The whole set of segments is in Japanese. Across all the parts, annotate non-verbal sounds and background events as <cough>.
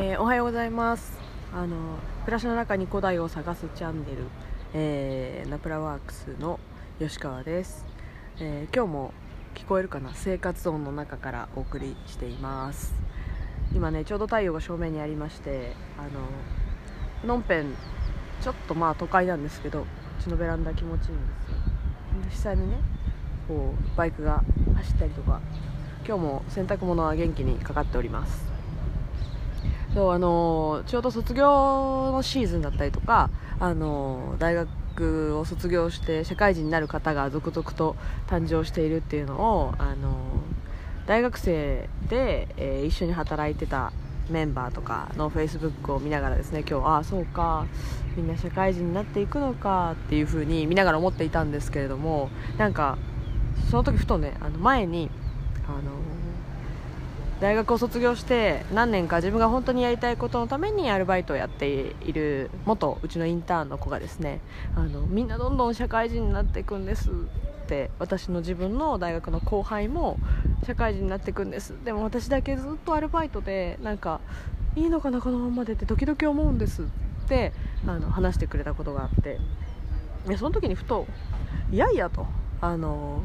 えーおはようございます。あの暮らしの中に古代を探すチャンネル、えーナプラワークスの吉川です、えー今日も聞こえるかな？生活音の中からお送りしています。今ねちょうど太陽が正面にありましてあのプノンペンちょっとまあ都会なんですけどうちのベランダ気持ちいいんですよ。で下にねこうバイクが走ったりとか今日も洗濯物は元気にかかっております。そうあのちょうど卒業のシーズンだったりとか、あの大学を卒業して社会人になる方が続々と誕生しているっていうのを、あの大学生で、えー一緒に働いてたメンバーとかのフェイスブックを見ながらですね今日ああそうかみんな社会人になっていくのかっていう風に見ながら思っていたんですけれどもなんかその時ふとねあの前にあの大学を卒業して何年か自分が本当にやりたいことのためにアルバイトをやっている元うちのインターンの子がですねあのみんなどんどん社会人になっていくんですって私の自分の大学の後輩も社会人になっていくんです。でも私だけずっとアルバイトでなんかいいのかなこのままでって時々思うんですってあの話してくれたことがあって。いやその時にふといやいやとあの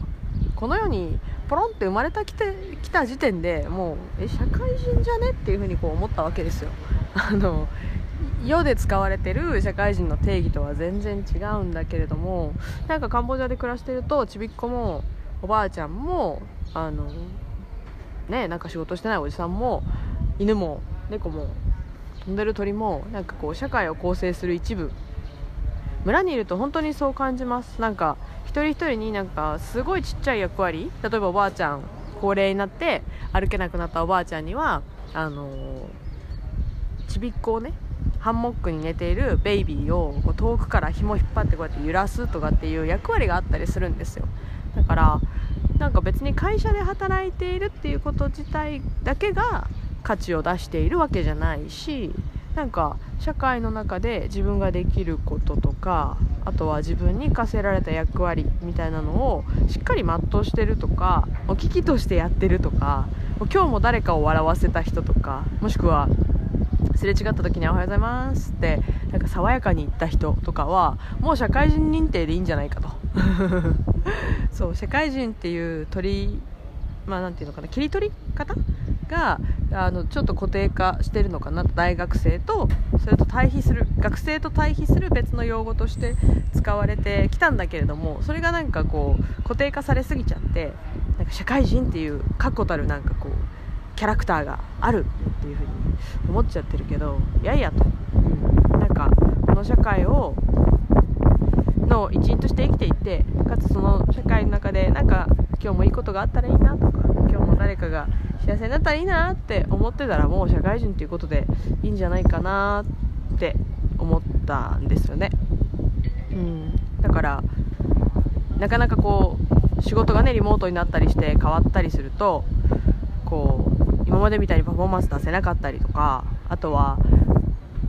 この世にポロンって生まれたきてきた時点でもうえ社会人じゃね？っていうふうにこう思ったわけですよ。<laughs> あの世で使われてる社会人の定義とは全然違うんだけれどもなんかカンボジアで暮らしてるとちびっ子もおばあちゃんもあのねなんか仕事してないおじさんも犬も猫も飛んでる鳥もなんかこう社会を構成する一部。村にいると本当にそう感じます。なんか人一人になんかすごいちっちゃい役割例えばおばあちゃん高齢になって歩けなくなったおばあちゃんにはあのちびっこをねハンモックに寝ているベイビーをこう遠くから紐引っ張ってこうやって揺らすとかっていう役割があったりするんですよ。だからなんか別に会社で働いているっていうこと自体だけが価値を出しているわけじゃないしなんか社会の中で自分ができることとかあとは自分に課せられた役割みたいなのをしっかり全うしてるとかもう危機としてやってるとか今日も誰かを笑わせた人とかもしくはすれ違った時に「おはようございます」ってなんか爽やかに言った人とかはもう社会人認定でいいんじゃないかと。<laughs> そう社会人っていう取りまあなんていうのかな切り取り方があのちょっと固定化してるのかな大学生とそれと対比する学生と対比する別の用語として使われてきたんだけれどもそれがなんかこう固定化されすぎちゃってなんか社会人っていう確固たるなんかこうキャラクターがあるっていう風に思っちゃってるけどいやいやと、うん、なんかこの社会をの一員として生きていってかつその社会の中でなんか今日もいいことがあったらいいなとか今日も誰かが幸せになったらいいなって思ってたらもう社会人っていうことでいいんじゃないかなって思ったんですよね、うん、だからなかなかこう仕事がねリモートになったりして変わったりするとこう今までみたいにパフォーマンス出せなかったりとかあとは、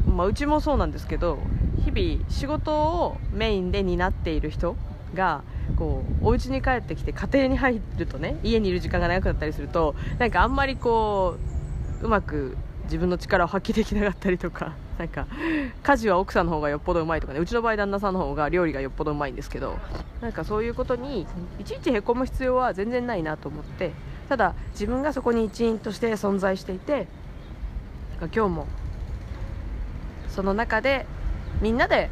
まあ、うちもそうなんですけど日々仕事をメインで担っている人がこうお家に帰ってきて家庭に入るとね家にいる時間が長くなったりするとなんかあんまりこううまく自分の力を発揮できなかったりとか <laughs> なんか家事は奥さんの方がよっぽどうまいとかねうちの場合旦那さんの方が料理がよっぽどうまいんですけどなんかそういうことにいちいちへこむ必要は全然ないなと思ってただ自分がそこに一員として存在していてなんか今日もその中でみんなで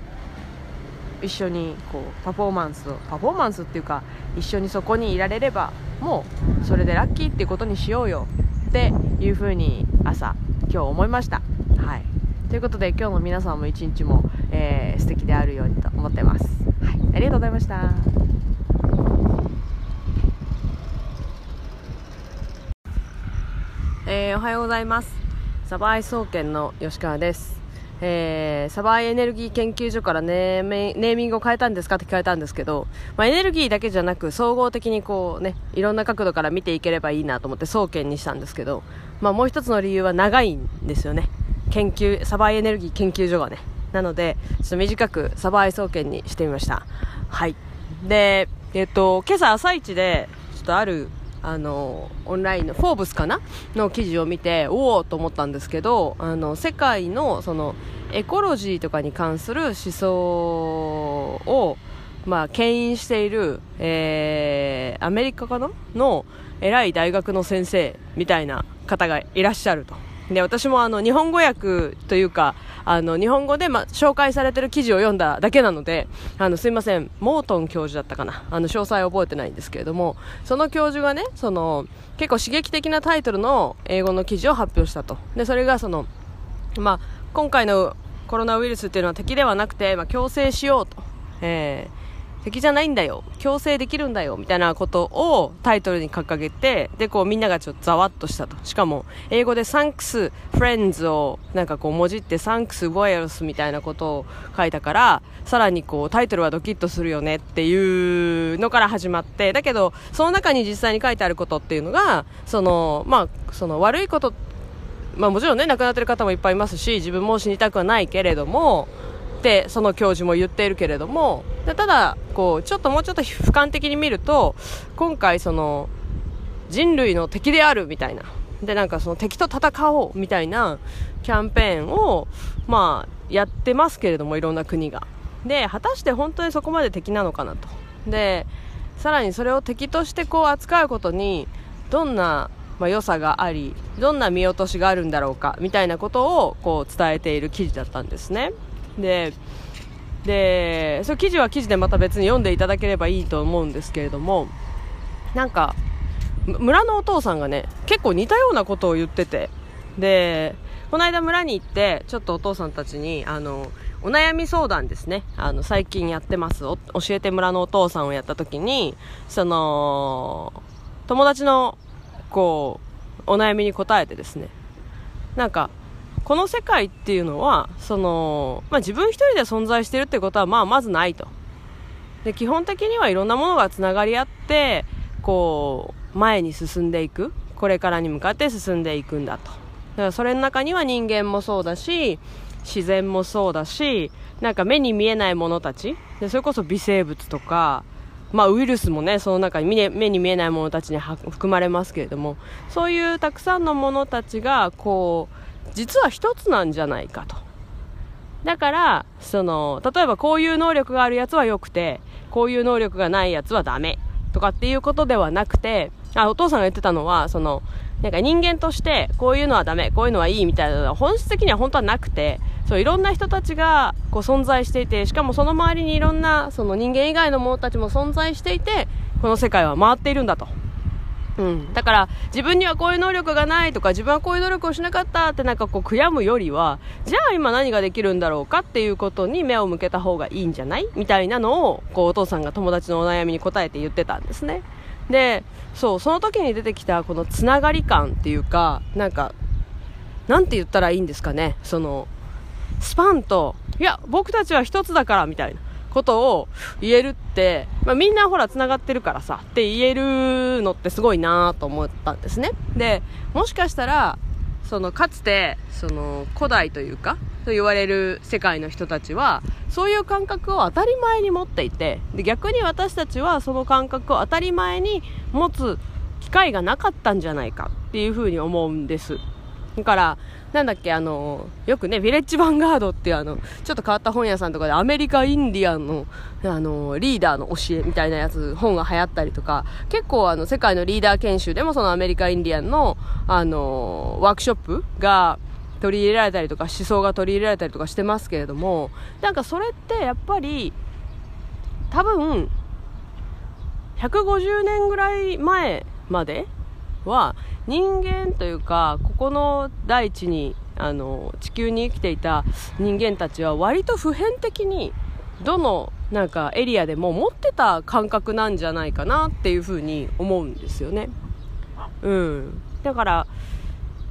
一緒にこうパフォーマンスをパフォーマンスっていうか一緒にそこにいられればもうそれでラッキーっていうことにしようよっていうふうに朝今日思いました。はい。ということで今日の皆さんも一日も、えー、素敵であるようにと思ってます。はい。ありがとうございました。えーおはようございます。サバイ総研の吉川です。えーサバイエネルギー研究所からネーミネーミングを変えたんですかって聞かれたんですけど、まあ、エネルギーだけじゃなく総合的にこうねいろんな角度から見ていければいいなと思って総研にしたんですけど、まあ、もう一つの理由は長いんですよね。研究サバイエネルギー研究所がね。なのでちょっと短くサバイ総研にしてみました。はい。でえっ、と今朝朝一でちょっとあるあのオンラインの「フォーブス」かなの記事を見ておおと思ったんですけどあの世界のそのエコロジーとかに関する思想を、まあ、牽引している、えー、アメリカかなの偉い大学の先生みたいな方がいらっしゃると。で私もあの日本語訳というかあの日本語で、ま、紹介されてる記事を読んだだけなのであのすいませんモートン教授だったかな。あの詳細覚えてないんですけれどもその教授がねその結構刺激的なタイトルの英語の記事を発表したと。でそれがその、まあ、今回のコロナウイルスっていうのは敵ではなくて、まあ、強制しようと、えー敵じゃないんだよ。強制できるんだよ。みたいなことをタイトルに掲げてでこうみんながちょっとざわっとしたと。しかも英語でサンクスフレンズをなんかこうもじってサンクスボイルスみたいなことを書いたからさらにこうタイトルはドキッとするよねっていうのから始まってだけどその中に実際に書いてあることっていうのがそのまあその悪いことまあもちろんね亡くなってる方もいっぱいいますし自分も死にたくはないけれどもってその教授も言っているけれどもただこうちょっともうちょっと俯瞰的に見ると今回その人類の敵であるみたいなでなんかその敵と戦おうみたいなキャンペーンをまあやってますけれどもいろんな国がで果たして本当にそこまで敵なのかなとでさらにそれを敵としてこう扱うことにどんなまあ、良さがありどんな見落としがあるんだろうかみたいなことをこう伝えている記事だったんですね。ででそ記事は記事でまた別に読んでいただければいいと思うんですけれどもなんか村のお父さんがね結構似たようなことを言っててでこの間村に行ってちょっとお父さんたちにあのお悩み相談ですね。あの最近やってます。教えて村のお父さんをやった時にその友達のこうお悩みに答えてですね。なんかこの世界っていうのはその、まあ、自分一人で存在してるってことは、まあ、まずないと。で基本的にはいろんなものがつながり合ってこう前に進んでいく。これからに向かって進んでいくんだと。だからそれの中には人間もそうだし自然もそうだしなんか目に見えないものたち。でそれこそ微生物とかまあ、ウイルスもねその中に目に見えないものたちに含まれますけれどもそういうたくさんのものたちがこう実は一つなんじゃないかと。だからその例えばこういう能力があるやつは良くてこういう能力がないやつはダメとかっていうことではなくてあお父さんが言ってたのはそのなんか人間としてこういうのはダメこういうのはいいみたいなのは本質的には本当はなくてそういろんな人たちがこう存在していてしかもその周りにいろんなその人間以外の者たちも存在していてこの世界は回っているんだと。うん、だから自分にはこういう能力がないとか自分はこういう努力をしなかったってなんかこう悔やむよりはじゃあ今何ができるんだろうかっていうことに目を向けた方がいいんじゃない？みたいなのをこうお父さんが友達のお悩みに答えて言ってたんですね。でそうその時に出てきたこのつながり感っていうかなんかなんて言ったらいいんですかね？そのスパンといや僕たちは一つだからみたいな。ことを言えるって、まあ、みんなほら繋がってるからさって言えるのってすごいなと思ったんですね。でもしかしたらそのかつてその古代というかと言われる世界の人たちはそういう感覚を当たり前に持っていてで逆に私たちはその感覚を当たり前に持つ機会がなかったんじゃないかっていうふうに思うんです。だから、なんだっけ、あの、よくね、ヴィレッジヴァンガードっていうあの、ちょっと変わった本屋さんとかでアメリカインディアンの、あの、リーダーの教えみたいなやつ、本が流行ったりとか、結構あの、世界のリーダー研修でもそのアメリカインディアンの、あの、ワークショップが、取り入れられたりとか思想が取り入れられたりとかしてますけれどもなんかそれってやっぱり多分150年ぐらい前までは人間というかここの大地にあの地球に生きていた人間たちは割と普遍的にどのなんかエリアでも持ってた感覚なんじゃないかなっていうふうに思うんですよね。うん、だから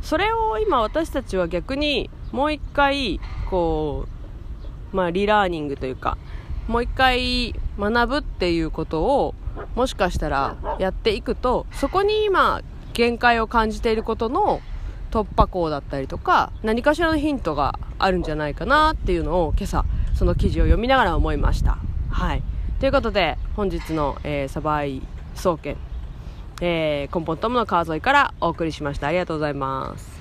それを今私たちは逆にもう一回こう、まあ、リラーニングというかもう一回学ぶっていうことをもしかしたらやっていくとそこに今限界を感じていることの突破口だったりとか何かしらのヒントがあるんじゃないかなっていうのを今朝その記事を読みながら思いました。はい。ということで本日の、えー、サバイ総研えー、根本友の川沿いからお送りしましたありがとうございます